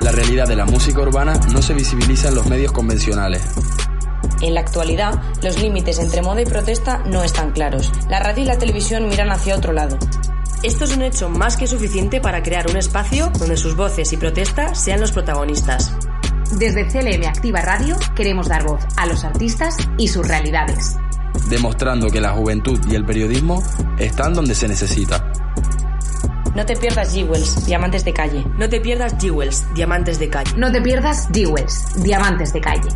La realidad de la música urbana no se visibiliza en los medios convencionales. En la actualidad, los límites entre moda y protesta no están claros. La radio y la televisión miran hacia otro lado. Esto es un hecho más que suficiente para crear un espacio donde sus voces y protestas sean los protagonistas. Desde CLM Activa Radio queremos dar voz a los artistas y sus realidades. Demostrando que la juventud y el periodismo están donde se necesita. No te pierdas Jewels, Diamantes de Calle. No te pierdas Jewels, Diamantes de Calle. No te pierdas Jewels, Diamantes de Calle.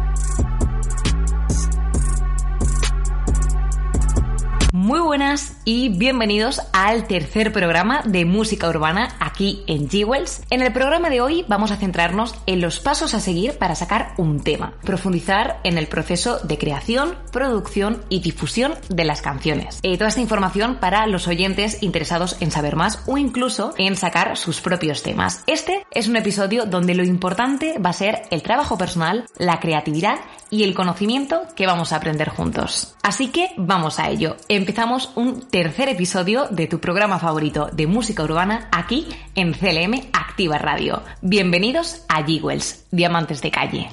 Muy buenas y bienvenidos al tercer programa de música urbana aquí en Jewels. En el programa de hoy vamos a centrarnos en los pasos a seguir para sacar un tema, profundizar en el proceso de creación, producción y difusión de las canciones. Eh, toda esta información para los oyentes interesados en saber más o incluso en sacar sus propios temas. Este es un episodio donde lo importante va a ser el trabajo personal, la creatividad y el conocimiento que vamos a aprender juntos. Así que vamos a ello. Empezamos un tercer episodio de tu programa favorito de música urbana aquí en CLM Activa Radio. Bienvenidos a Jewels, Diamantes de Calle.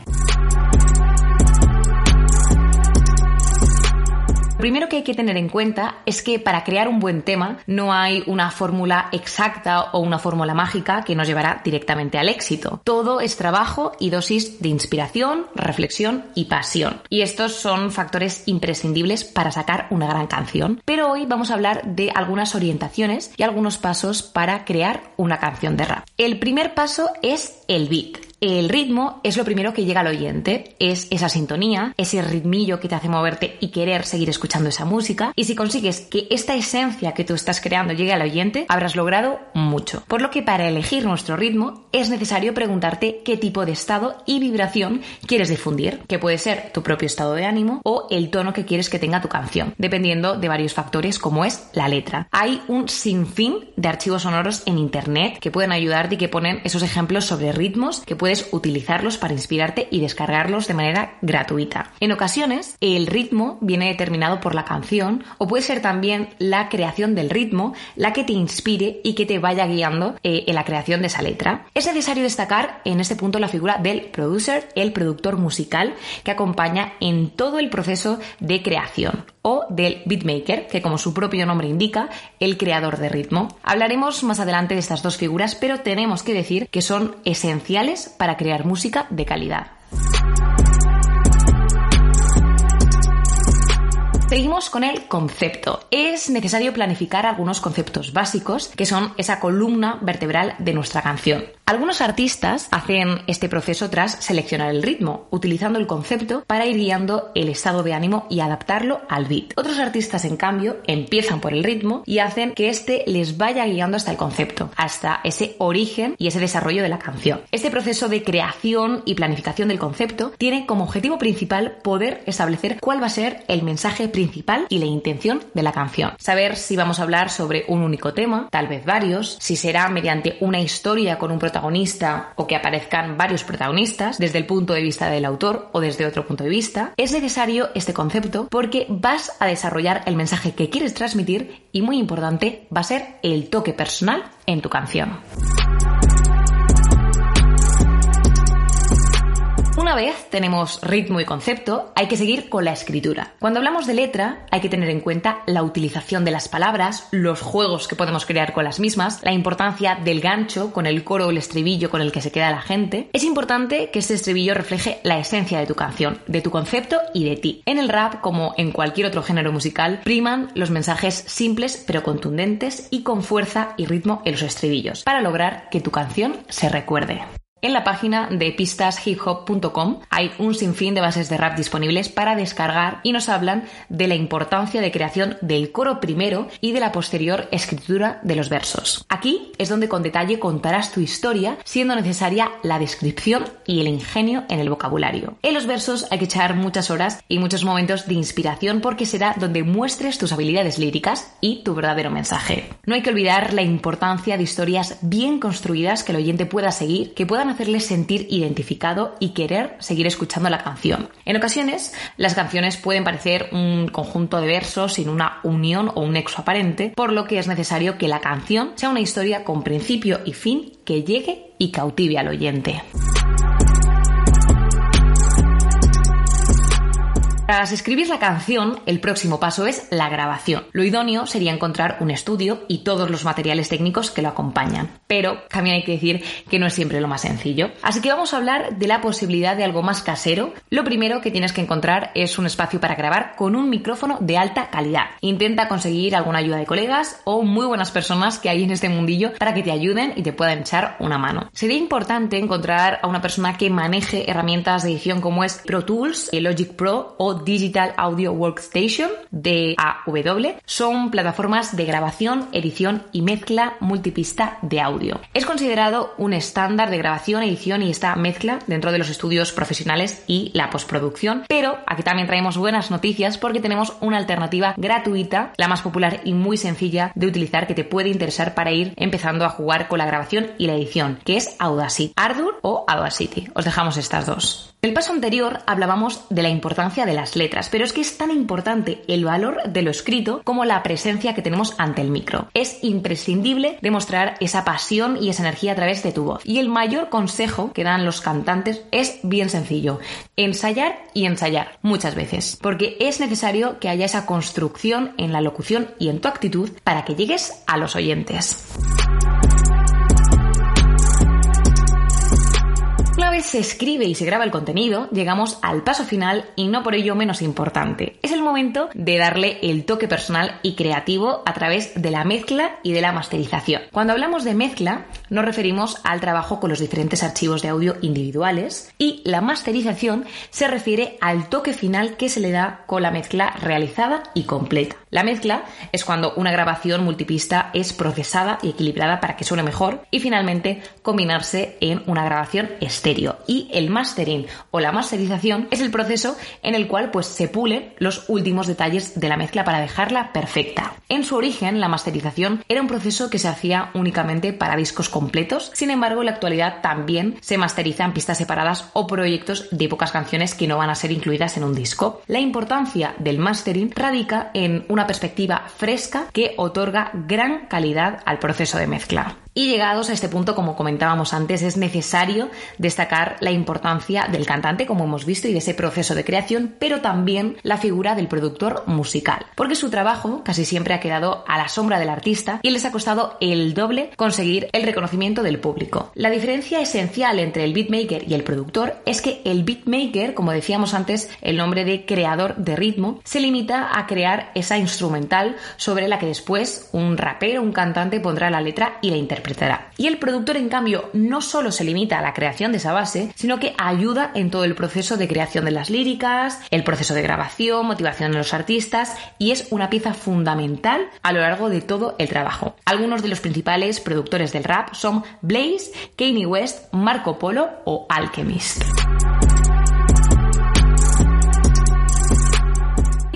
Primero que hay que tener en cuenta es que para crear un buen tema no hay una fórmula exacta o una fórmula mágica que nos llevará directamente al éxito. Todo es trabajo y dosis de inspiración, reflexión y pasión. Y estos son factores imprescindibles para sacar una gran canción. Pero hoy vamos a hablar de algunas orientaciones y algunos pasos para crear una canción de rap. El primer paso es el beat. El ritmo es lo primero que llega al oyente, es esa sintonía, ese ritmillo que te hace moverte y querer seguir escuchando esa música. Y si consigues que esta esencia que tú estás creando llegue al oyente, habrás logrado mucho. Por lo que para elegir nuestro ritmo es necesario preguntarte qué tipo de estado y vibración quieres difundir, que puede ser tu propio estado de ánimo o el tono que quieres que tenga tu canción, dependiendo de varios factores como es la letra. Hay un sinfín de archivos sonoros en internet que pueden ayudarte y que ponen esos ejemplos sobre ritmos que pueden puedes utilizarlos para inspirarte y descargarlos de manera gratuita. En ocasiones, el ritmo viene determinado por la canción o puede ser también la creación del ritmo la que te inspire y que te vaya guiando eh, en la creación de esa letra. Es necesario destacar en este punto la figura del producer, el productor musical que acompaña en todo el proceso de creación o del beatmaker, que como su propio nombre indica, el creador de ritmo. Hablaremos más adelante de estas dos figuras, pero tenemos que decir que son esenciales para crear música de calidad. Seguimos con el concepto. Es necesario planificar algunos conceptos básicos que son esa columna vertebral de nuestra canción. Algunos artistas hacen este proceso tras seleccionar el ritmo, utilizando el concepto para ir guiando el estado de ánimo y adaptarlo al beat. Otros artistas, en cambio, empiezan por el ritmo y hacen que este les vaya guiando hasta el concepto, hasta ese origen y ese desarrollo de la canción. Este proceso de creación y planificación del concepto tiene como objetivo principal poder establecer cuál va a ser el mensaje principal y la intención de la canción. Saber si vamos a hablar sobre un único tema, tal vez varios, si será mediante una historia con un protagonista o que aparezcan varios protagonistas desde el punto de vista del autor o desde otro punto de vista, es necesario este concepto porque vas a desarrollar el mensaje que quieres transmitir y muy importante va a ser el toque personal en tu canción. Una vez tenemos ritmo y concepto, hay que seguir con la escritura. Cuando hablamos de letra, hay que tener en cuenta la utilización de las palabras, los juegos que podemos crear con las mismas, la importancia del gancho con el coro o el estribillo con el que se queda la gente. Es importante que este estribillo refleje la esencia de tu canción, de tu concepto y de ti. En el rap, como en cualquier otro género musical, priman los mensajes simples pero contundentes y con fuerza y ritmo en los estribillos, para lograr que tu canción se recuerde. En la página de pistashiphop.com hay un sinfín de bases de rap disponibles para descargar y nos hablan de la importancia de creación del coro primero y de la posterior escritura de los versos. Aquí es donde con detalle contarás tu historia, siendo necesaria la descripción y el ingenio en el vocabulario. En los versos hay que echar muchas horas y muchos momentos de inspiración porque será donde muestres tus habilidades líricas y tu verdadero mensaje. No hay que olvidar la importancia de historias bien construidas que el oyente pueda seguir, que puedan hacerle sentir identificado y querer seguir escuchando la canción. En ocasiones, las canciones pueden parecer un conjunto de versos sin una unión o un nexo aparente, por lo que es necesario que la canción sea una historia con principio y fin que llegue y cautive al oyente. Tras escribir la canción, el próximo paso es la grabación. Lo idóneo sería encontrar un estudio y todos los materiales técnicos que lo acompañan. Pero también hay que decir que no es siempre lo más sencillo. Así que vamos a hablar de la posibilidad de algo más casero. Lo primero que tienes que encontrar es un espacio para grabar con un micrófono de alta calidad. Intenta conseguir alguna ayuda de colegas o muy buenas personas que hay en este mundillo para que te ayuden y te puedan echar una mano. Sería importante encontrar a una persona que maneje herramientas de edición como es Pro Tools, Logic Pro o Digital Audio Workstation de AW son plataformas de grabación, edición y mezcla multipista de audio. Es considerado un estándar de grabación, edición y esta mezcla dentro de los estudios profesionales y la postproducción, pero aquí también traemos buenas noticias porque tenemos una alternativa gratuita, la más popular y muy sencilla de utilizar que te puede interesar para ir empezando a jugar con la grabación y la edición, que es Audacity, Ardour o Audacity. Os dejamos estas dos. En el paso anterior hablábamos de la importancia de letras, pero es que es tan importante el valor de lo escrito como la presencia que tenemos ante el micro. Es imprescindible demostrar esa pasión y esa energía a través de tu voz. Y el mayor consejo que dan los cantantes es bien sencillo, ensayar y ensayar muchas veces, porque es necesario que haya esa construcción en la locución y en tu actitud para que llegues a los oyentes. Una vez se escribe y se graba el contenido, llegamos al paso final y no por ello menos importante. Es el momento de darle el toque personal y creativo a través de la mezcla y de la masterización. Cuando hablamos de mezcla, nos referimos al trabajo con los diferentes archivos de audio individuales y la masterización se refiere al toque final que se le da con la mezcla realizada y completa. La mezcla es cuando una grabación multipista es procesada y equilibrada para que suene mejor y finalmente combinarse en una grabación Y el mastering o la masterización es el proceso en el cual pues se pulen los últimos detalles de la mezcla para dejarla perfecta. En su origen, la masterización era un proceso que se hacía únicamente para discos completos, sin embargo en la actualidad también se masterizan pistas separadas o proyectos de pocas canciones que no van a ser incluidas en un disco. La importancia del mastering radica en una perspectiva fresca que otorga gran calidad al proceso de mezcla. Y llegados a este punto, como comentábamos antes, es necesario destacar la importancia del cantante, como hemos visto, y de ese proceso de creación, pero también la figura del productor musical, porque su trabajo casi siempre ha quedado a la sombra del artista y les ha costado el doble conseguir el reconocimiento del público. La diferencia esencial entre el beatmaker y el productor es que el beatmaker, como decíamos antes, el nombre de creador de ritmo, se limita a crear esa instrumental sobre la que después un rapero, un cantante pondrá la letra y la interpretación y el productor, en cambio, no solo se limita a la creación de esa base, sino que ayuda en todo el proceso de creación de las líricas, el proceso de grabación, motivación de los artistas y es una pieza fundamental a lo largo de todo el trabajo. Algunos de los principales productores del rap son Blaze, Kanye West, Marco Polo o Alchemist.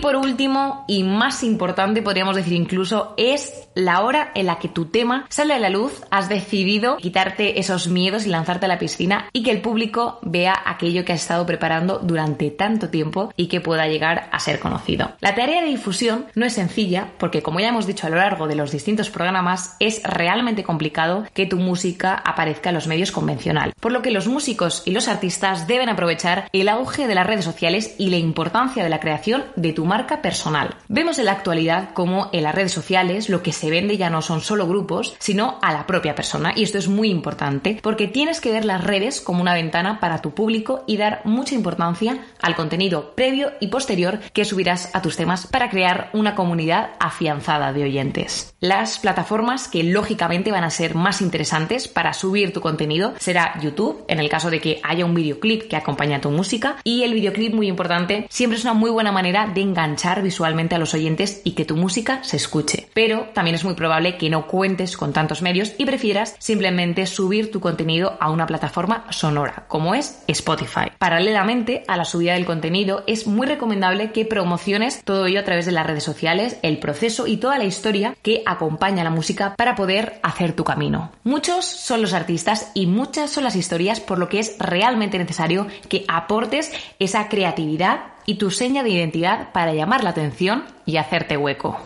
por último, y más importante, podríamos decir incluso, es la hora en la que tu tema sale a la luz, has decidido quitarte esos miedos y lanzarte a la piscina y que el público vea aquello que has estado preparando durante tanto tiempo y que pueda llegar a ser conocido. La tarea de difusión no es sencilla porque, como ya hemos dicho a lo largo de los distintos programas, es realmente complicado que tu música aparezca en los medios convencionales. Por lo que los músicos y los artistas deben aprovechar el auge de las redes sociales y la importancia de la creación de tu marca personal. Vemos en la actualidad cómo en las redes sociales lo que se se vende ya no son solo grupos, sino a la propia persona. Y esto es muy importante porque tienes que ver las redes como una ventana para tu público y dar mucha importancia al contenido previo y posterior que subirás a tus temas para crear una comunidad afianzada de oyentes. Las plataformas que lógicamente van a ser más interesantes para subir tu contenido será YouTube, en el caso de que haya un videoclip que acompañe a tu música, y el videoclip muy importante, siempre es una muy buena manera de enganchar visualmente a los oyentes y que tu música se escuche. Pero también es muy probable que no cuentes con tantos medios y prefieras simplemente subir tu contenido a una plataforma sonora, como es Spotify. Paralelamente a la subida del contenido, es muy recomendable que promociones todo ello a través de las redes sociales, el proceso y toda la historia que acompaña la música para poder hacer tu camino. Muchos son los artistas y muchas son las historias, por lo que es realmente necesario que aportes esa creatividad y tu seña de identidad para llamar la atención y hacerte hueco.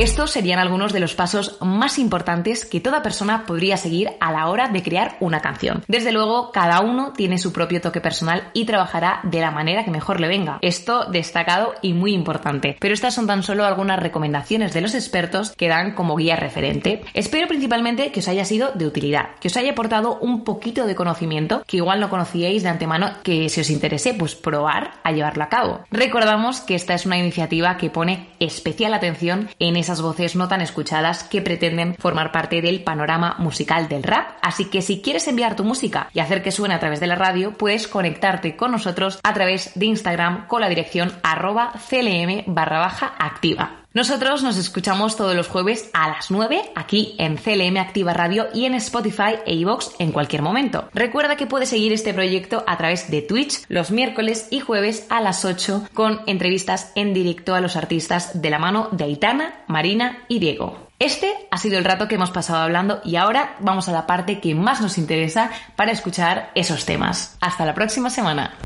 Estos serían algunos de los pasos más importantes que toda persona podría seguir a la hora de crear una canción. Desde luego, cada uno tiene su propio toque personal y trabajará de la manera que mejor le venga. Esto destacado y muy importante. Pero estas son tan solo algunas recomendaciones de los expertos que dan como guía referente. Espero principalmente que os haya sido de utilidad, que os haya aportado un poquito de conocimiento que igual no conocíais de antemano, que si os interese, pues probar a llevarlo a cabo. Recordamos que esta es una iniciativa que pone especial atención en esa voces no tan escuchadas que pretenden formar parte del panorama musical del rap. Así que si quieres enviar tu música y hacer que suene a través de la radio, puedes conectarte con nosotros a través de Instagram con la dirección arroba clm barra baja activa. Nosotros nos escuchamos todos los jueves a las 9 aquí en CLM Activa Radio y en Spotify e iVoox en cualquier momento. Recuerda que puedes seguir este proyecto a través de Twitch los miércoles y jueves a las 8 con entrevistas en directo a los artistas de la mano de Aitana, Marina y Diego. Este ha sido el rato que hemos pasado hablando y ahora vamos a la parte que más nos interesa para escuchar esos temas. Hasta la próxima semana.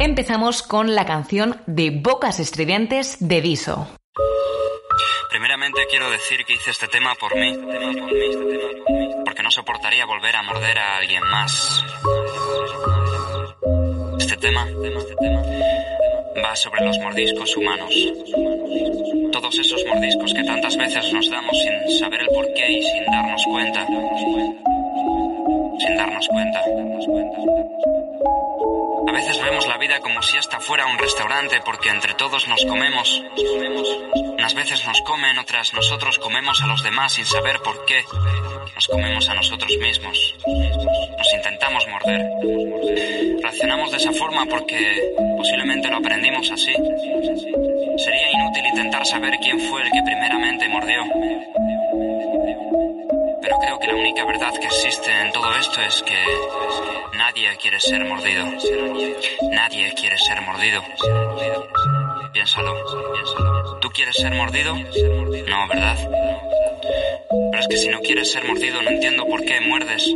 Empezamos con la canción de Bocas Estridentes de Diso. Primeramente quiero decir que hice este tema por mí, porque no soportaría volver a morder a alguien más. Este tema va sobre los mordiscos humanos. Todos esos mordiscos que tantas veces nos damos sin saber el porqué y sin darnos cuenta. Sin darnos cuenta. A veces vemos la vida como si esta fuera un restaurante porque entre todos nos comemos. Unas veces nos comen, otras nosotros comemos a los demás sin saber por qué. Nos comemos a nosotros mismos. Nos intentamos morder. Reaccionamos de esa forma porque posiblemente lo aprendimos así. Sería inútil intentar saber quién fue el que primeramente mordió. Que existe en todo esto es que nadie quiere ser mordido. Nadie quiere ser mordido. Piénsalo. ¿Tú quieres ser mordido? No, ¿verdad? Pero es que si no quieres ser mordido no entiendo por qué muerdes.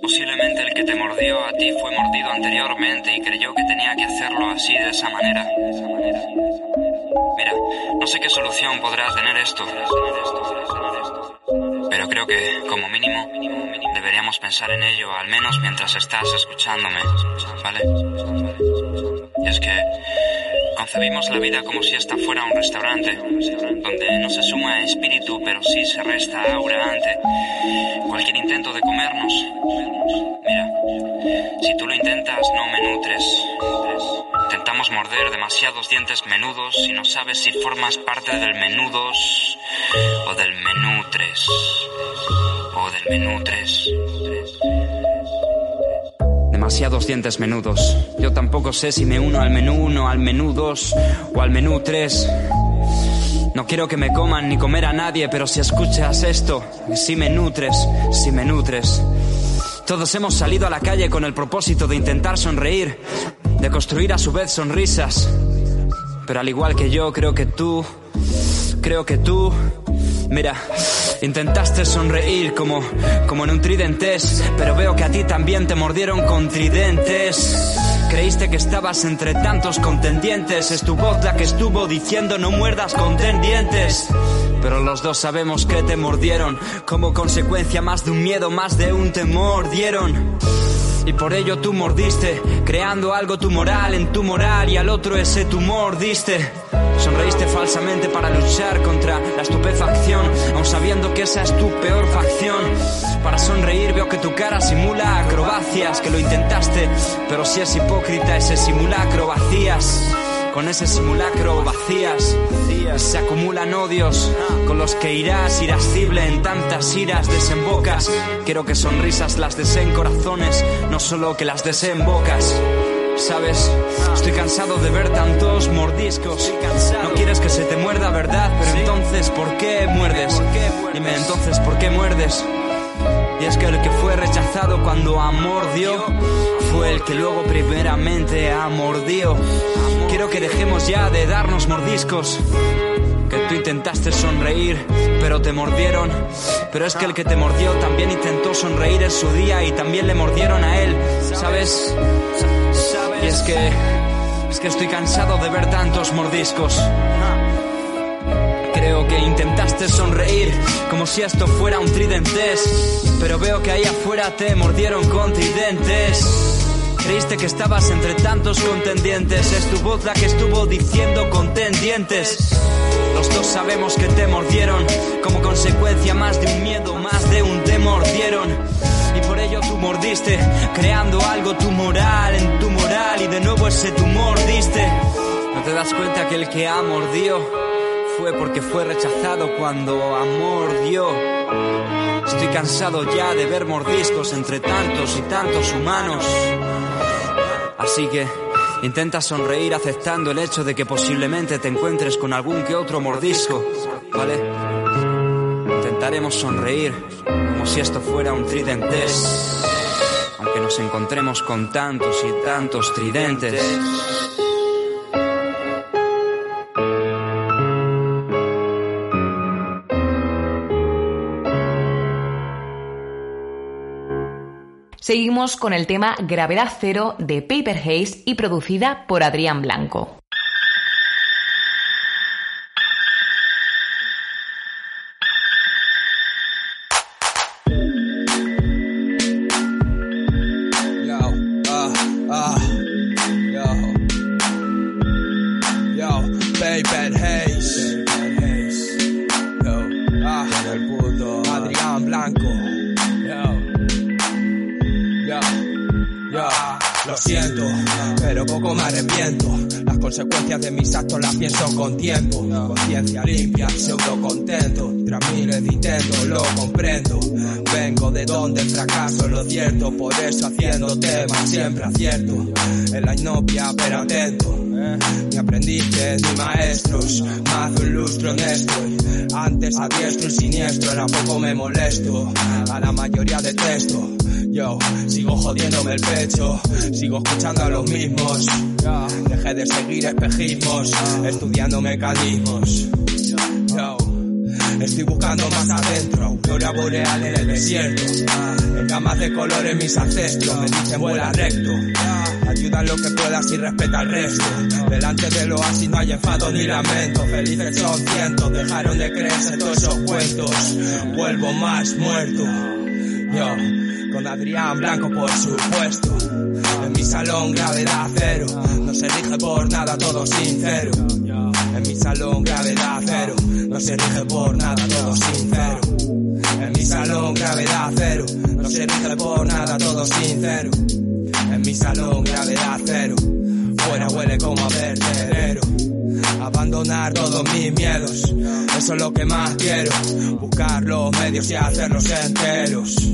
Posiblemente el que te mordió a ti fue mordido anteriormente y creyó que tenía que hacerlo así de esa manera. Mira, no sé qué solución podrá tener esto. Creo que, como mínimo, deberíamos pensar en ello, al menos mientras estás escuchándome, ¿vale? Y es que concebimos la vida como si esta fuera un restaurante, donde no se suma espíritu, pero sí se resta aura ante cualquier intento de comernos. Mira, si tú lo intentas, no me nutres. Intentamos morder demasiados dientes menudos y no sabes si formas parte del menudos o del menú 3 o del menú 3. Demasiados dientes menudos. Yo tampoco sé si me uno al menú 1, al menú 2 o al menú 3. No quiero que me coman ni comer a nadie, pero si escuchas esto, si me nutres, si me nutres. Todos hemos salido a la calle con el propósito de intentar sonreír, de construir a su vez sonrisas. Pero al igual que yo, creo que tú, creo que tú, mira, intentaste sonreír como, como en un tridentes, pero veo que a ti también te mordieron con tridentes. Creíste que estabas entre tantos contendientes, es tu voz la que estuvo diciendo no muerdas contendientes. Pero los dos sabemos que te mordieron, como consecuencia más de un miedo, más de un temor dieron. Y por ello tú mordiste, creando algo tu moral en tu moral y al otro ese tumor diste. Sonreíste falsamente para luchar contra la estupefacción, aun sabiendo que esa es tu peor facción. Para sonreír veo que tu cara simula acrobacias, que lo intentaste, pero si es hipócrita ese simulacro vacías. Con ese simulacro vacías, se acumulan odios con los que irás irascible en tantas iras desembocas. Quiero que sonrisas las deseen corazones, no solo que las deseen bocas. Sabes, estoy cansado de ver tantos mordiscos. No quieres que se te muerda, ¿verdad? Pero entonces, ¿por qué muerdes? Dime entonces, ¿por qué muerdes? Y es que el que fue rechazado cuando amor dio, fue el que luego primeramente amordió. Quiero que dejemos ya de darnos mordiscos. Que tú intentaste sonreír, pero te mordieron. Pero es que el que te mordió también intentó sonreír en su día y también le mordieron a él. ¿Sabes? Y es que. Es que estoy cansado de ver tantos mordiscos. Creo que intentaste sonreír como si esto fuera un tridentes. Pero veo que ahí afuera te mordieron con tridentes. Creíste que estabas entre tantos contendientes. Es tu voz la que estuvo diciendo contendientes. Los dos sabemos que te mordieron como consecuencia más de un miedo, más de un te mordieron. Y por ello tú mordiste, creando algo tu moral en tu moral y de nuevo ese tumor diste. ¿No te das cuenta que el que ha mordido fue porque fue rechazado cuando amor dio? Estoy cansado ya de ver mordiscos entre tantos y tantos humanos. Así que intenta sonreír aceptando el hecho de que posiblemente te encuentres con algún que otro mordisco, ¿vale? Intentaremos sonreír como si esto fuera un tridentes, aunque nos encontremos con tantos y tantos tridentes. Seguimos con el tema Gravedad Cero de Paper Haze y producida por Adrián Blanco. Yo, lo siento, pero poco me arrepiento. Las consecuencias de mis actos las pienso con tiempo. Conciencia limpia, pseudo contento. Tras miles de intentos lo comprendo. Vengo de donde el fracaso es lo cierto. Por eso haciendo temas siempre acierto. En la inopia, pero atento. Mi aprendices, mis maestros, más de un lustro honesto. Antes a diestro y siniestro, ahora poco me molesto. A la mayoría detesto. Yo sigo jodiéndome el pecho, sigo escuchando a los mismos. Dejé de seguir espejismos, estudiando mecanismos. Yo, estoy buscando más adentro, aurora boreal en el desierto. En gamas de colores mis ancestros me dicen vuela recto. Ayuda en lo que puedas y respeta al resto. Delante del oasis no hay enfado ni lamento. Felices son cientos, dejaron de creerse todos esos cuentos. Vuelvo más muerto. Yo, con Adrián Blanco por supuesto. En mi salón gravedad cero, no se rige por nada, todo sincero. En mi salón gravedad cero, no se rige por nada, todo sincero. En mi salón gravedad cero, no se rige por nada, todo sincero. En mi salón gravedad cero, fuera huele como a vertedero. Abandonar todos mis miedos, eso es lo que más quiero. Buscar los medios y hacerlos enteros.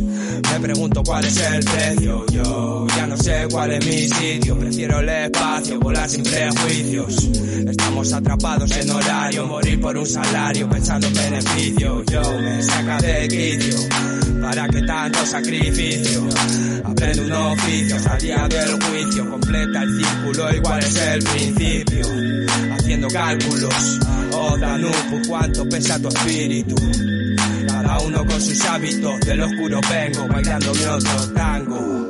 Me pregunto cuál es el precio, yo ya no sé cuál es mi sitio. Prefiero el espacio, volar sin prejuicios. Estamos atrapados en horario, morir por un salario, pensando en beneficio. Yo me saca de quicio, ¿para qué tanto sacrificio? Aprende un oficio, salía del juicio, completa el círculo, igual es el principio. Haciendo cálculos, otra nupu, cuánto pesa tu espíritu cada uno con sus hábitos, del oscuro vengo, bailándome otro tango.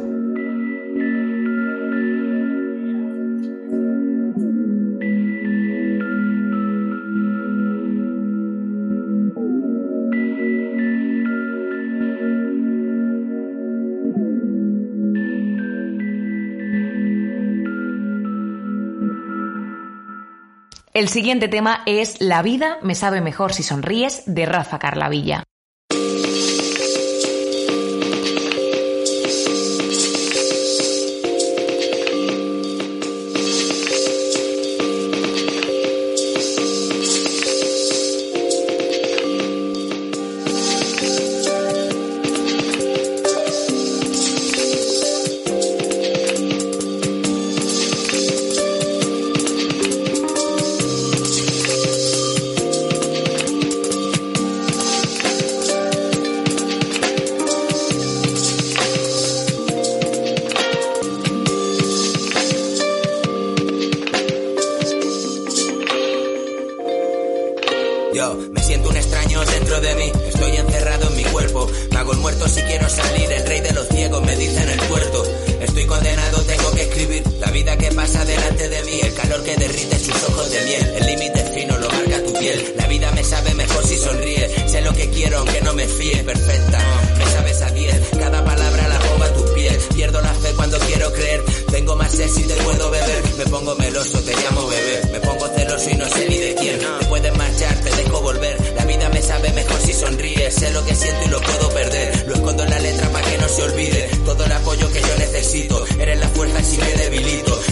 El siguiente tema es La vida me sabe mejor si sonríes de Rafa Carlavilla.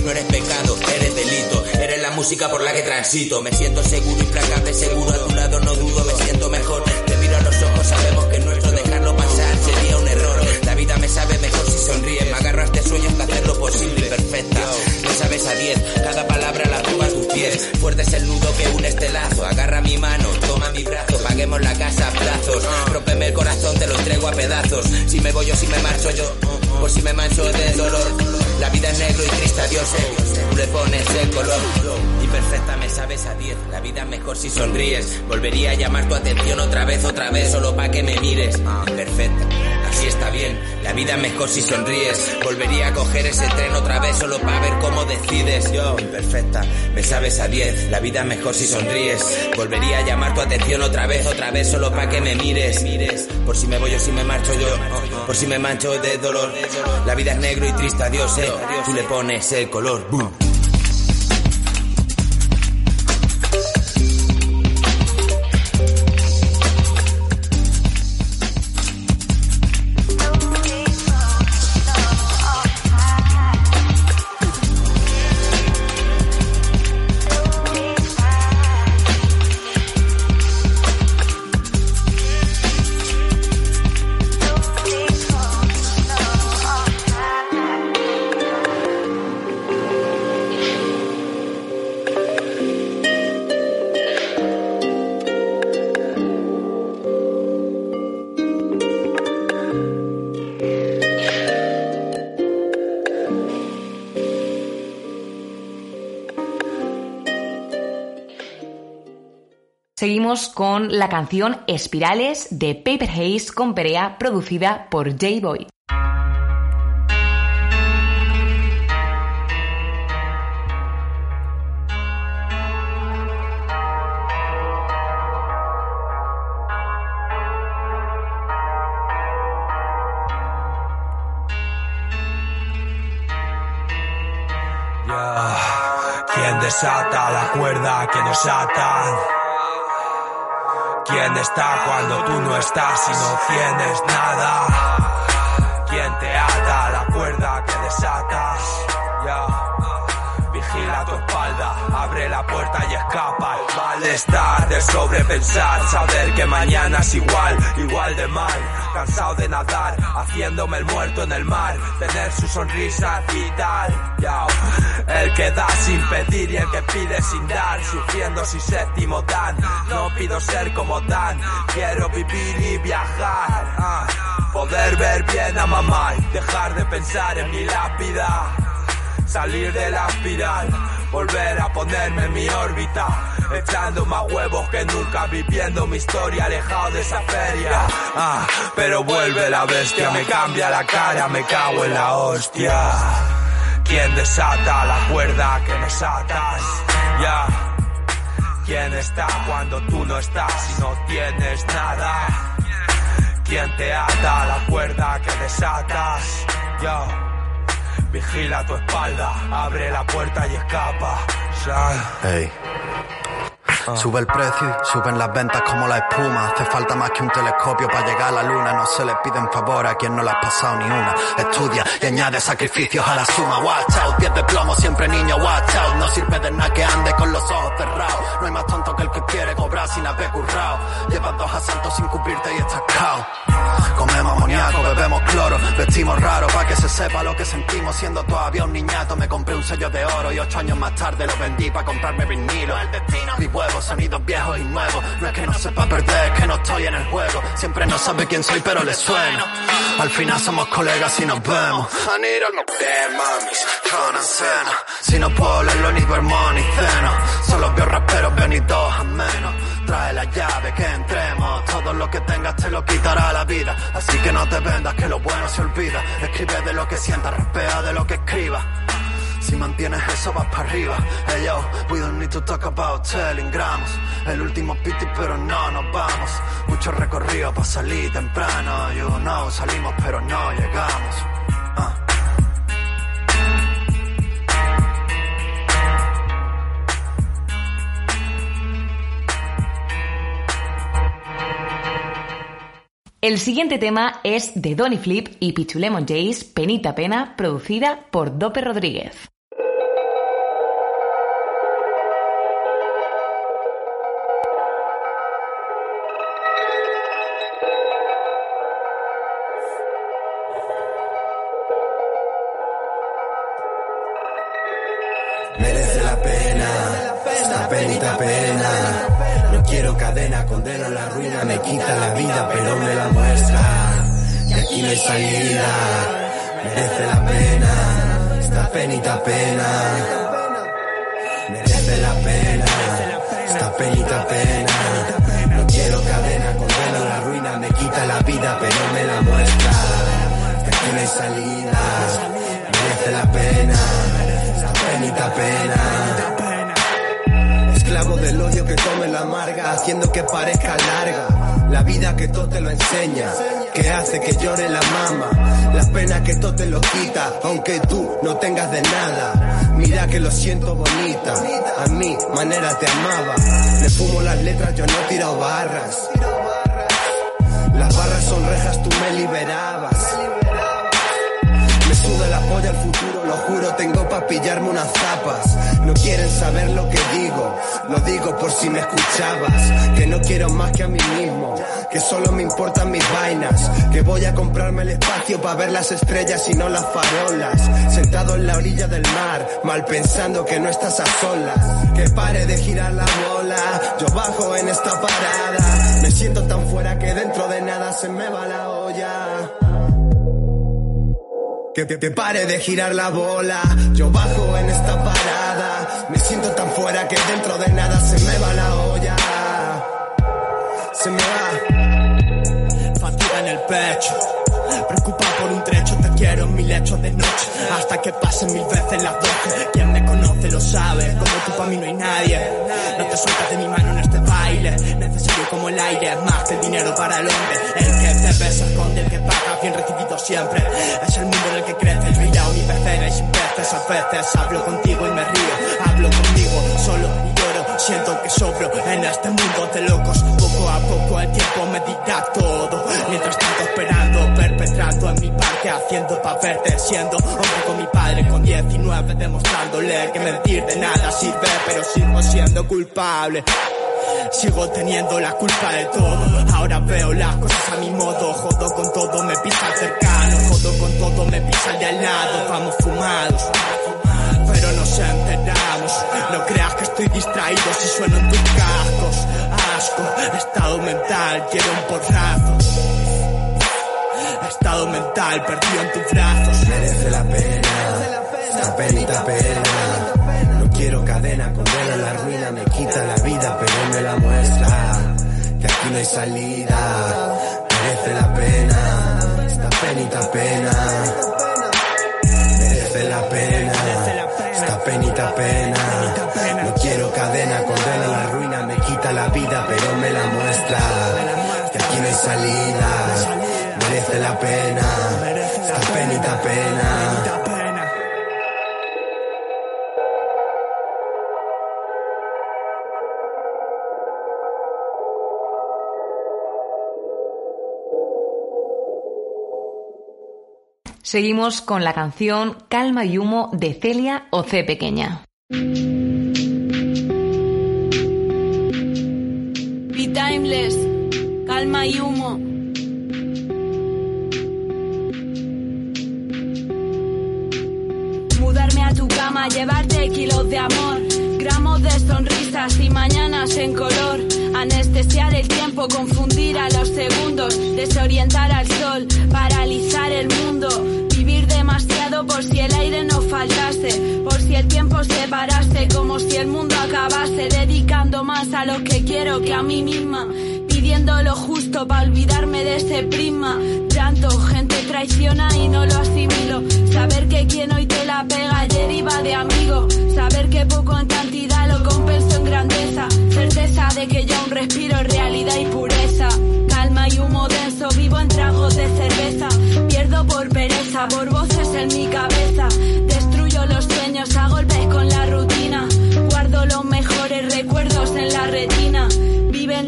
No eres pecado, eres delito. Eres la música por la que transito. Me siento seguro, implacable, seguro. A tu lado no dudo, me siento mejor. Te miro a los ojos, sabemos que nuestro dejarlo pasar sería un error. La vida me sabe mejor si sonríe. Me agarro a este sueño hasta hacer lo posible y perfecta. Me sabes a 10, cada palabra la roba tus pies. Fuerte es el nudo que une este lazo. Agarra mi mano, toma mi brazo, paguemos la casa a plazos. Rómpeme el corazón, te lo entrego a pedazos. Si me voy o si me marcho yo, por si me mancho de dolor. La vida es negro y triste, adiós, eh. Tú le pones el color. Y perfecta me sabes a 10. La vida es mejor si sonríes. Volvería a llamar tu atención otra vez, otra vez, solo pa' que me mires. Perfecta, está bien. La vida es mejor si sonríes. Volvería a coger ese tren otra vez, solo pa' ver cómo decides. Yo, imperfecta, me sabes a 10. La vida es mejor si sonríes. Volvería a llamar tu atención otra vez, otra vez, solo pa' que me mires. Mires, por si me voy o si me marcho yo. Por si me mancho de dolor. La vida es negro y triste, adiós, eh. Tú le pones el color. La canción Espirales de Paper Haze con Perea, producida por J-Boy. Ya. ¿Quién desata la cuerda que nos ata? ¿Quién está cuando tú no estás y no tienes nada? ¿Quién te ata la cuerda que desatas? Ya. Vigila tu espalda, abre la puerta y escapa. El malestar de sobrepensar, saber que mañana es igual, igual de mal. Cansado de nadar, haciéndome el muerto en el mar. Tener su sonrisa vital, ya. El que da sin pedir y el que pide sin dar, sufriendo sin séptimo dan. No pido ser como Dan, quiero vivir y viajar. ah. Poder ver bien a mamá y dejar de pensar en mi lápida salir de la espiral, volver a ponerme en mi órbita, echando más huevos que nunca, viviendo mi historia alejado de esa feria. Ah, pero vuelve la bestia, me cambia la cara, me cago en la hostia. ¿Quién desata la cuerda que nos atas? Ya. ¿Quién está cuando tú no estás y no tienes nada? ¿Quién te ata la cuerda que desatas? Yo. Vigila tu espalda, abre la puerta y escapa. Ya. Sube el precio y suben las ventas como la espuma. Hace falta más que un telescopio para llegar a la luna. No se le piden favor a quien no le ha pasado ni una. Estudia y añade sacrificios a la suma. Watch out, pies de plomo, siempre niño, watch out. No sirve de nada que ande con los ojos cerrados. No hay más tonto que el que quiere cobrar sin haber currado. Llevas dos asaltos sin cubrirte y estás cao. Cloro, vestimos raro para que se sepa lo que sentimos siendo todavía un niñato. Me compré un sello de oro y ocho años más tarde lo vendí para comprarme vinilo. El destino, mi huevo, sonidos viejos y nuevos. No es que no sepa perder, es que no estoy en el juego. Siempre no sabe quién soy, pero le sueno. Al final somos colegas y nos vemos. I center. Si no puedo leerlo ni duermo ni ceno. Solo veo raperos venidos a menos. Trae la llave que entremos. Todo lo que tengas te lo quitará la vida. Así que no te vendas que lo bueno se olvida. Escribe de lo que sientas, rapea de lo que escribas. Si mantienes eso vas para arriba. Hey yo, we don't need to talk about telling gramos. El último piti pero no nos vamos. Mucho recorrido para salir temprano. You know, salimos pero no llegamos. El siguiente tema es de Donny Flip y Pichulemon Jace, Penita Pena, producida por Dope Rodríguez. merece la pena, esta penita pena. Quiero cadena, condena la ruina, me quita la vida, pero me la muestra. Y aquí no hay salida, merece la pena, esta penita pena. Merece la pena, esta penita pena. No quiero cadena, condena la ruina, me quita la vida, pero me la muestra. Y aquí no hay salida, merece la pena penita pena. Esclavo del odio que come la amarga, haciendo que parezca larga. La vida que todo te lo enseña, que hace que llore la mama. La pena que todo te lo quita, aunque tú no tengas de nada. Mira que lo siento bonita, a mi manera te amaba. Le fumo las letras, yo no tiro barras. Las barras son rejas, tú me liberabas. El futuro, lo juro, tengo pa' pillarme unas zapas. No quieren saber lo que digo, lo digo por si me escuchabas. Que no quiero más que a mí mismo, que solo me importan mis vainas. Que voy a comprarme el espacio para ver las estrellas y no las farolas. Sentado en la orilla del mar, mal pensando que no estás a solas. Que pare de girar la bola, yo bajo en esta parada. Me siento tan fuera que dentro de nada se me va la olla. Que, que, que pare de girar la bola, yo bajo en esta parada. Me siento tan fuera que dentro de nada se me va la olla. Se me va. Fatiga en el pecho. Preocupado por un trecho, te quiero en mi lecho de noche. Hasta que pasen mil veces las doce. Quien me conoce lo sabe, como tú para mí no hay nadie. No te sueltas de mi mano Necesario como el aire, más que el dinero para el hombre. El que te besa, esconde, el que paga, bien recibido siempre. Es el mundo en el que crece, el mi pecera y sin peces. A veces hablo contigo y me río. Hablo conmigo solo y lloro. Siento que sobro en este mundo de locos. Poco a poco el tiempo me dirá todo. Mientras tanto esperando, perpetrando en mi parque, haciendo pa' verte, siendo hombre con mi padre con 19, demostrándole que mentir de nada sirve, pero sigo siendo culpable. Sigo teniendo la culpa de todo. Ahora veo las cosas a mi modo. Jodo con todo, me pisa el cercano. Jodo con todo, me pisa el de al lado. Vamos fumados. Pero nos enteramos. No creas que estoy distraído si sueno en tus cascos. Asco, estado mental, quiero un porrazo. Estado mental, perdido en tus brazos. Merece la pena, esta penita pena. Quiero cadena, condena la ruina, me quita la vida, pero me la muestra. Que aquí no hay salida, merece la pena, esta penita pena. Merece la pena, esta penita pena. No quiero cadena, condena la ruina, me quita la vida, pero me la muestra. Que aquí no hay salida, merece la pena, Seguimos con la canción Calma y Humo de Celia o C pequeña. Be timeless, calma y humo. Mudarme a tu cama, llevarte kilos de amor, gramos de sonrisas y mañanas en color. Anestesiar el tiempo, confundir a los segundos, desorientar al sol, paralizar el mundo. Vivir demasiado por si el aire no faltase, por si el tiempo se parase, como si el mundo acabase, dedicando más a lo que quiero que a mí misma. Pidiendo justo para olvidarme de ese prisma. Llanto, gente traiciona y no lo asimilo. Saber que quien hoy te la pega ayer iba de amigo. Saber que poco en cantidad lo compenso en grandeza. Certeza de que ya un respiro es realidad y pureza. Calma y humo denso, vivo en tragos de cerveza. Pierdo por pereza, por voces en mi cabeza.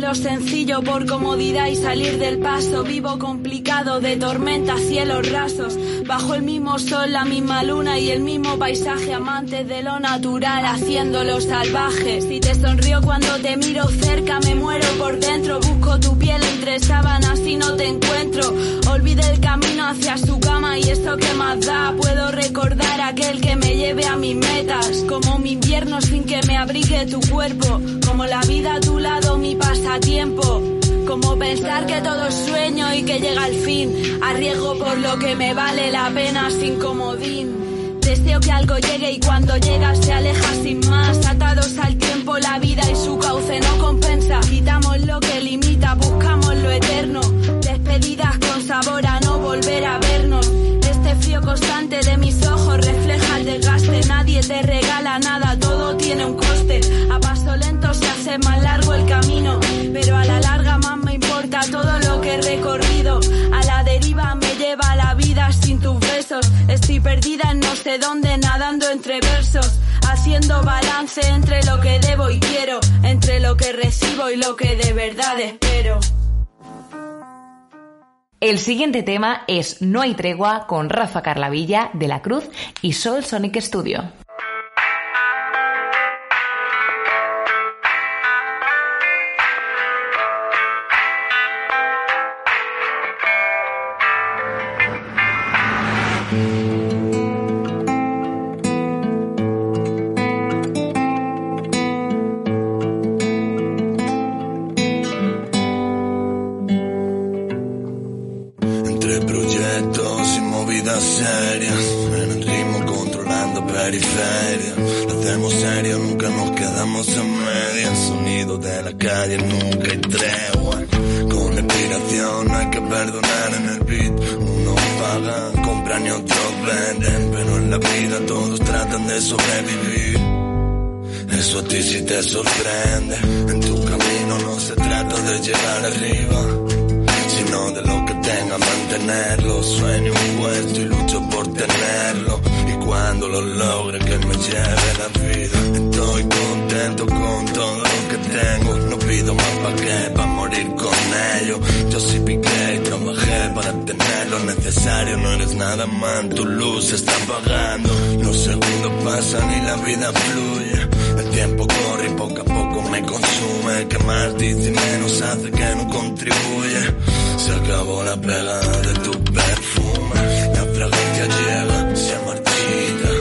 Lo sencillo por comodidad y salir del paso. Vivo complicado de tormentas, cielos rasos. Bajo el mismo sol, la misma luna y el mismo paisaje. Amantes de lo natural, haciéndolo salvaje. Si te sonrío cuando te miro cerca, me muero por dentro. Busco tu piel entre sábanas y no te encuentro. Olvide el camino hacia su cama y eso que más da. Puedo recordar aquel que me lleve a mis metas. Como mi invierno sin que me abrigue tu cuerpo. Como la vida a tu lado, mi pasatiempo. Como pensar que todo es sueño y que llega el fin. Arriesgo por lo que me vale la pena sin comodín. Deseo que algo llegue y cuando llega se aleja sin más. Atados al tiempo, la vida y su cauce no compensa. Quitamos lo que limita, buscamos lo eterno. Con sabor a no volver a vernos. Este frío constante de mis ojos refleja el desgaste. Nadie te regala nada, todo tiene un coste. A paso lento se hace más largo el camino, pero a la larga más me importa todo lo que he recorrido. A la deriva me lleva la vida sin tus besos. Estoy perdida en no sé dónde, nadando entre versos. Haciendo balance entre lo que debo y quiero, entre lo que recibo y lo que de verdad espero. El siguiente tema es No hay tregua con Rafa Carlavilla de la Cruz y Soul Sonic Studio. Entre proyectos y movidas serias, en el ritmo controlando periferia. Hacemos serio, nunca nos quedamos en media. Sonido de la calle, nunca hay tregua. Con inspiración hay que perdonar en el beat. Uno paga, compran y otros venden. Pero en la vida todos tratan de sobrevivir. Eso a ti sí te sorprende. En tu camino no se trata de llegar arriba de lo que tenga mantenerlo. Sueño un puesto y lucho por tenerlo. Y cuando lo logre que me lleve la vida, estoy contento con todo lo que tengo. No pido más pa' qué, pa' morir con ello. Yo sí piqué y trabajé para tener lo necesario. No eres nada más, tu luz está apagando. Los segundos pasan y la vida fluye. El tiempo corre y poco a poco me consume. Que más dice y menos hace que no contribuye. Se acabó la pegada de tu perfume. La fragancia llega, se marchita.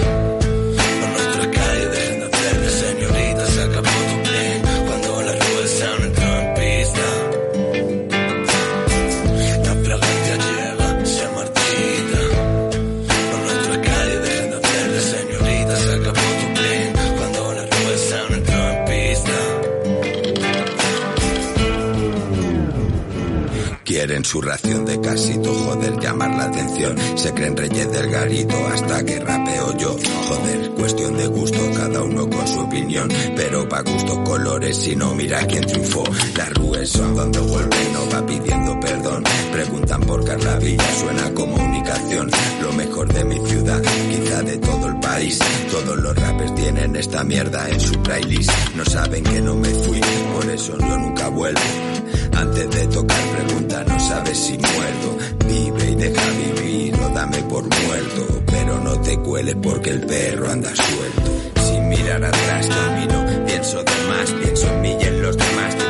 Casito, joder, llamar la atención. Se creen reyes del garito hasta que rapeo yo. Joder, cuestión de gusto, cada uno con su opinión. Pero pa' gusto colores, si no mira quién triunfó. Las rues son donde vuelve, no va pidiendo perdón. Preguntan por Carla Villa, suena comunicación. lo mejor de mi ciudad, quizá de todo el país. Todos los rappers tienen esta mierda en su playlist. No saben que no me fui, por eso yo nunca vuelvo. Antes de tocar pregunta, no sabes si muerto. Vive y deja vivir, no dame por muerto. Pero no te cueles porque el perro anda suelto. Sin mirar atrás camino, pienso de más, pienso en mí y en los demás.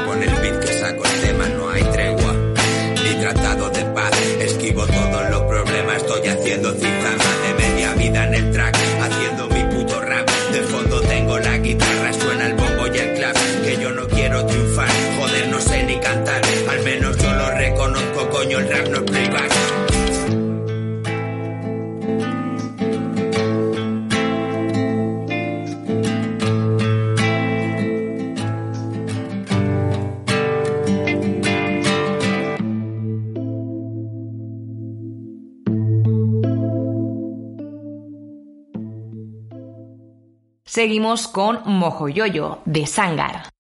Seguimos con Mojoyoyo de Sangar.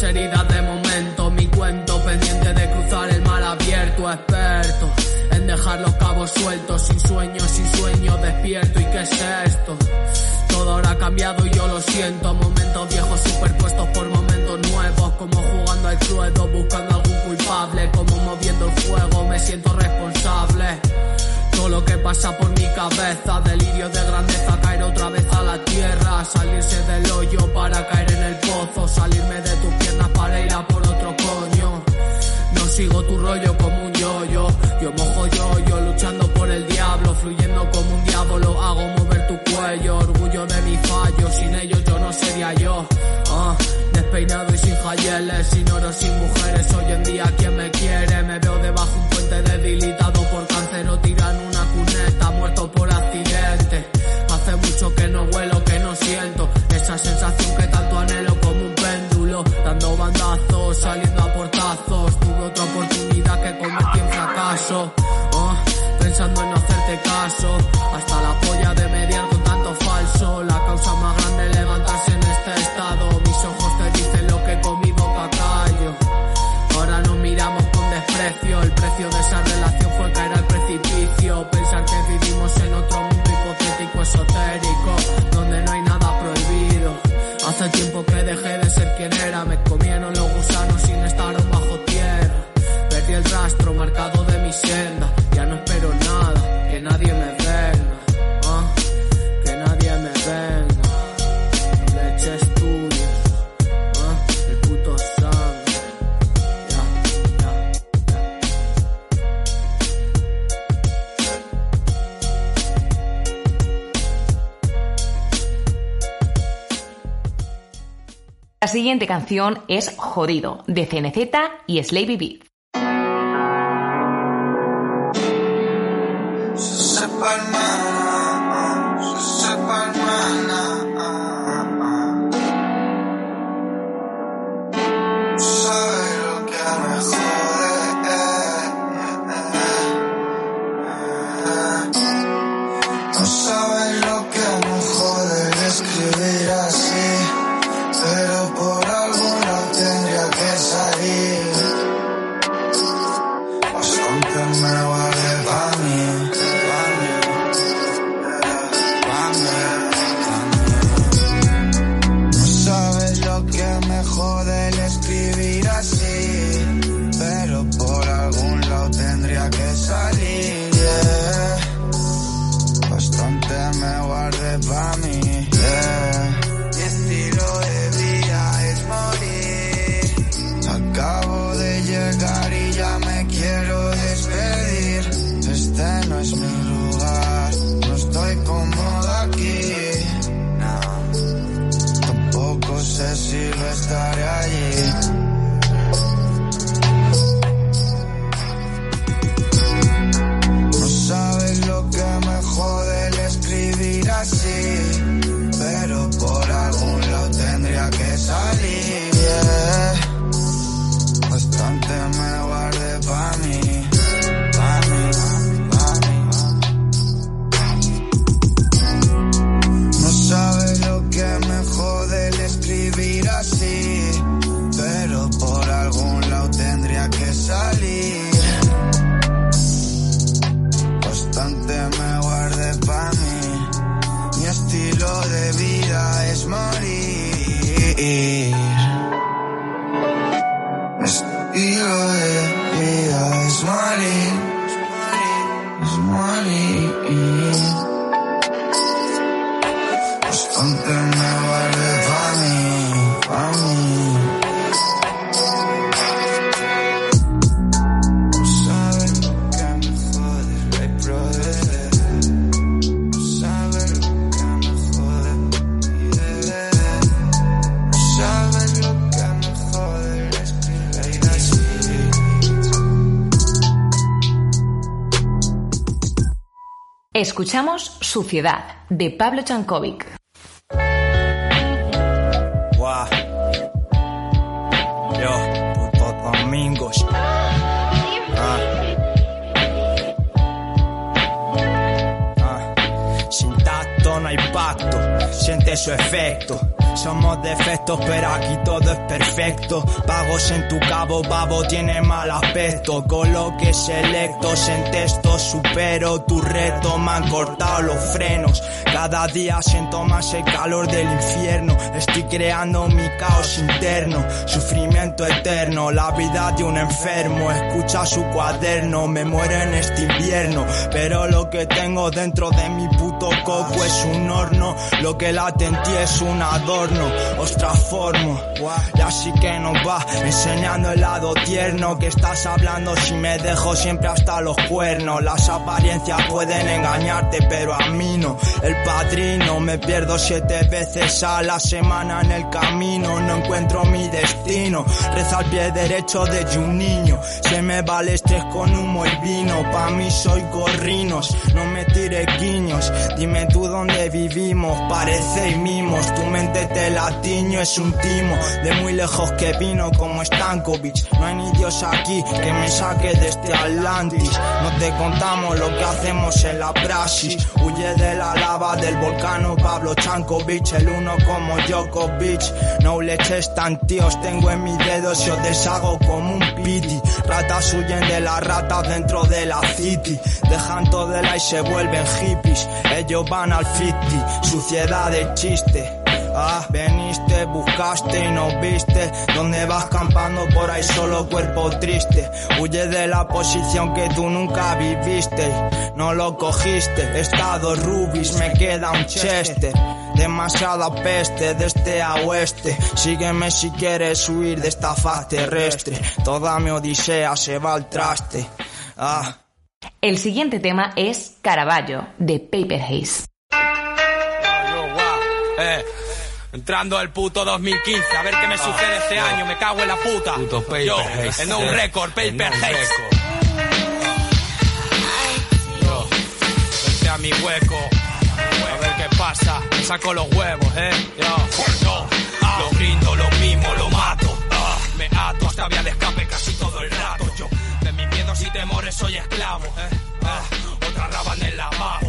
Las heridas de momento. Mi cuento pendiente de cruzar el mar abierto, experto en dejar los cabos sueltos, sin sueño, sin sueño, despierto. ¿Y qué es esto? Todo ahora ha cambiado y yo lo siento. Momentos viejos superpuestos por momentos nuevos. Como jugando al cluedo, buscando algún culpable. Como moviendo el fuego, me siento responsable. Todo lo que pasa por mi cabeza, delirio de grandeza, caer otra vez a la tierra. Salirse del hoyo para caer en el pozo. Salirme de tus piernas para ir a por otro coño. No sigo tu rollo como un yo-yo. Yo mojo yo-yo, luchando por el diablo. Fluyendo como un diablo, hago mover tu cuello. Orgullo de mi fallo, sin ellos yo no sería yo. Ah, despeinado y sin jayeles, sin oro, sin mujeres. Hoy en día, ¿quién me quiere? Me veo debajo un puente debilitado por cáncer o cuneta, muerto por accidente. Hace mucho que no huelo, que no siento esa sensación que tanto anhelo como un péndulo, dando bandazos, saliendo a portazos. Tuve otra oportunidad que convertí en fracaso. Ah, pensando en no hacerte caso, siguiente canción es Jodido, de CNZ y Slavy Beat. Escuchamos Suciedad, de Pablo Chankovic. Domingos. Ah. Ah. Sin tacto no hay pacto, siente su efecto. Somos defectos, pero aquí todo es perfecto. Pagos en tu cabo, babo, tiene mal aspecto. Coloques selectos en texto, supero tu reto. Me han cortado los frenos. Cada día siento más el calor del infierno. Estoy creando mi caos interno. Sufrimiento eterno, la vida de un enfermo. Escucha su cuaderno, me muero en este invierno. Pero lo que tengo dentro de mi puto coco es un horno. Lo que late en ti es un adorno. Os transformo. Y así que nos va enseñando el lado tierno que estás hablando si me dejo siempre hasta los cuernos. Las apariencias pueden engañarte, pero a mí no. El padrino me pierdo siete veces a la semana en el camino. No encuentro mi destino. Reza al pie derecho de un niño. Se me va el estrés con humo y vino. Pa' mí soy gorrinos. No me tires guiños. Dime tú dónde vivimos. Parece mimos. Tu mente te latiño es un timo. De muy lejos que vino como Stankovic. No hay ni Dios aquí que me saque de este Atlantis. No te contamos lo que hacemos en la praxis. Huye de la lava del volcán Pablo Chankovic. El uno como Djokovic. No leches tan tíos tengo en mis dedos y os deshago como un piti. Ratas huyen de las ratas dentro de la city. Dejan todo el y se vuelven hippies. Ellos van al 50. Suciedad de chiste. Ah, veniste, buscaste y no viste. Donde vas campando por ahí solo cuerpo triste. Huye de la posición que tú nunca viviste. No lo cogiste, estado rubis, me queda un chester Demasiada peste de este a oeste. Sígueme si quieres huir de esta faz terrestre. Toda mi odisea se va al traste. Ah. El siguiente tema es Caravaggio, de Paper Haze. Eh, entrando al puto 2015, a ver qué me sucede este año, me cago en la puta. Puto Paper Yo, Haze, eh. record, El Paper no Haze. Yo, este a mi hueco, a ver qué pasa, me saco los huevos, eh. Yo, yo, lo brindo, lo mismo, lo mato. Ah, me ato hasta vía de escape casi todo el rato. Yo, de mis miedos y temores soy esclavo, eh. Ah, otra raba en el lavabo.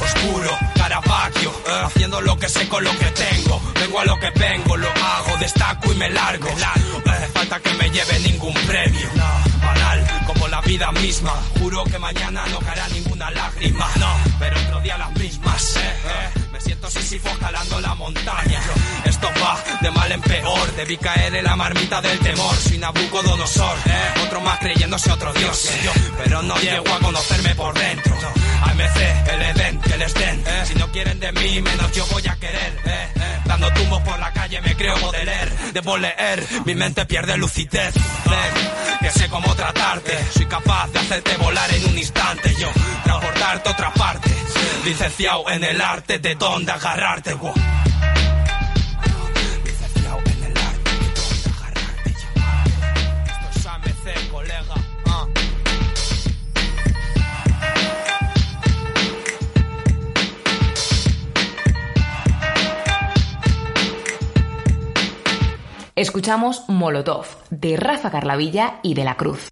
Oscuro, Haciendo lo que sé con lo que tengo. Vengo a lo que vengo, lo hago, destaco y me largo. Falta que me lleve ningún premio. Banal, como la vida misma. Juro que mañana no caerá ninguna lágrima. No, pero otro día las mismas. eh, eh. Me siento Sísifo escalando la montaña. Esto va de mal en peor. Debí caer en la marmita del temor. Soy Nabucodonosor. Eh. Otro más creyéndose otro dios. Pero no llego a conocerme por dentro. AMC, el Edén, que les den. eh. Si no quieren de mí, menos yo voy a querer. eh, eh. Dando tumbos por la calle me creo Baudelaire. Debo leer, mi mente pierde lucidez. Que sé cómo tratarte. Soy capaz de hacerte volar en un instante. Yo, transportarte a otra parte. Licenciado en el arte de dónde agarrarte. en el arte de agarrarte. Ah. Escuchamos Molotov, de Rafa Carlavilla y de la Cruz.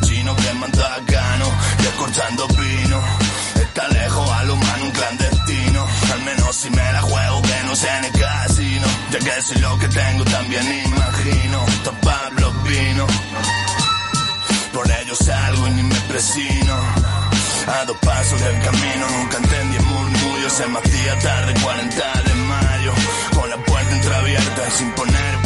Pacino que manda Gano y escorchando pino. Está lejos al humano un clandestino. Al menos si me la juego que no sea en el casino. Ya que si lo que tengo también imagino. Tapar los Vino. Por ello salgo y ni me presino. A dos pasos del camino nunca entendí el murmullo. Se me hacía tarde, 40 de mayo. Con la puerta entreabierta sin poner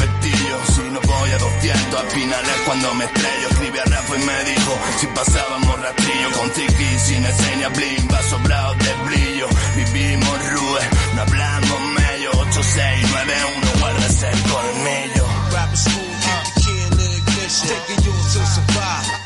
no voy a 200, al final es cuando me estrello. Escribí a Rafa y me dijo: Si pasábamos rastrillo con Ziggy, sin escena, blim, va sobrado de brillo. Vivimos rue, no hablamos medio. 8691, guardas el colmillo. Rapper school, keep the key in ignition. Taking you to survive.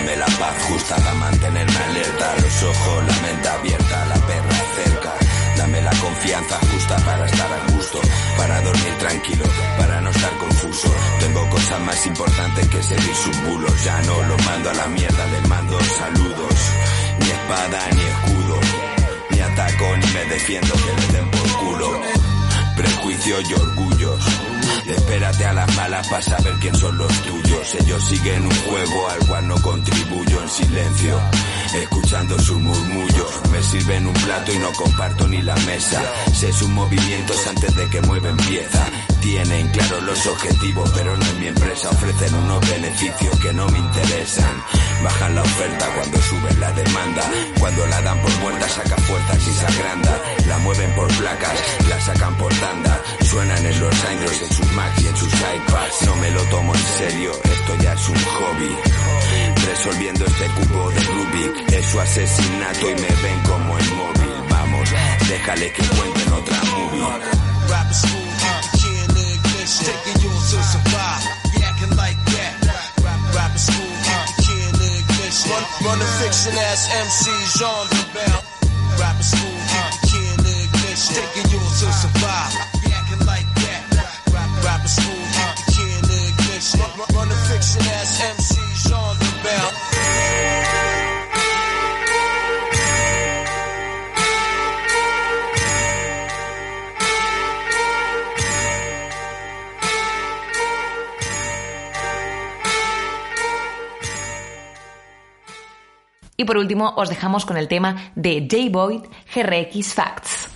Dame la paz justa para mantenerme alerta, los ojos, la mente abierta, la perra cerca. Dame la confianza justa para estar a gusto, para dormir tranquilo, para no estar confuso. Tengo cosas más importantes que seguir sus bulos. Ya no los mando a la mierda, les mando saludos. Ni espada ni escudo, ni ataco ni me defiendo que les den por culo. Prejuicio y orgullos. Espérate a las malas para saber quién son los tuyos. Ellos siguen un juego al cual no contribuyo en silencio. Escuchando sus murmullos. Me sirven un plato y no comparto ni la mesa. Sé sus movimientos antes de que mueven pieza. Tienen claros los objetivos, pero no en mi empresa. Ofrecen unos beneficios que no me interesan. Bajan la oferta cuando suben la demanda. Cuando la dan por muerta, saca fuerzas y se agranda. La mueven por placas, la sacan por tanda. Suenan en los Androids, en sus Macs y en sus iPads. No me lo tomo en serio, esto ya es un hobby. Resolviendo este cubo de Rubik. Es su asesinato y me ven como el móvil. Vamos, déjale que cuenten otra movie. Taking you to survive. Yeah, acting like that. Rap, rapper school, keep the key in the ignition. Run, running fiction ass MCs on the bell. Rapper school, keep the key in the ignition. Taking you to survive. Y por último, os dejamos con el tema de J. Boyd, GRX Facts.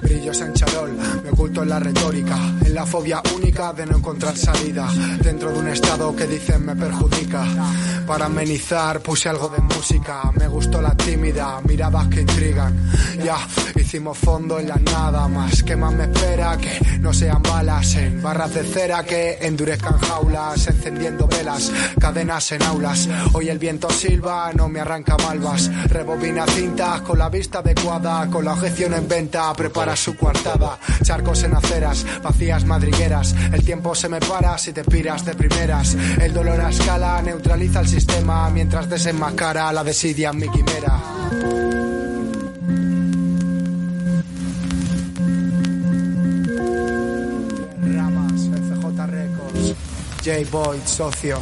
Brillos en charol, me oculto en la retórica, la fobia única de no encontrar salida, dentro de un estado que dicen me perjudica. Para amenizar puse algo de música, me gustó la tímida, miradas que intrigan. Ya hicimos fondo en la nada más, que más me espera que no sean balas en barras de cera que endurezcan jaulas, encendiendo velas, cadenas en aulas. Hoy el viento silba, no me arranca malvas, rebobina cintas con la vista adecuada, con la objeción en venta, prepara su coartada, charcos en aceras, vacías madrigueras, el tiempo se me para si te piras de primeras, el dolor a escala neutraliza el sistema mientras desenmascara la desidia en mi quimera. Ramas, FJ Records, J Boyd, socio.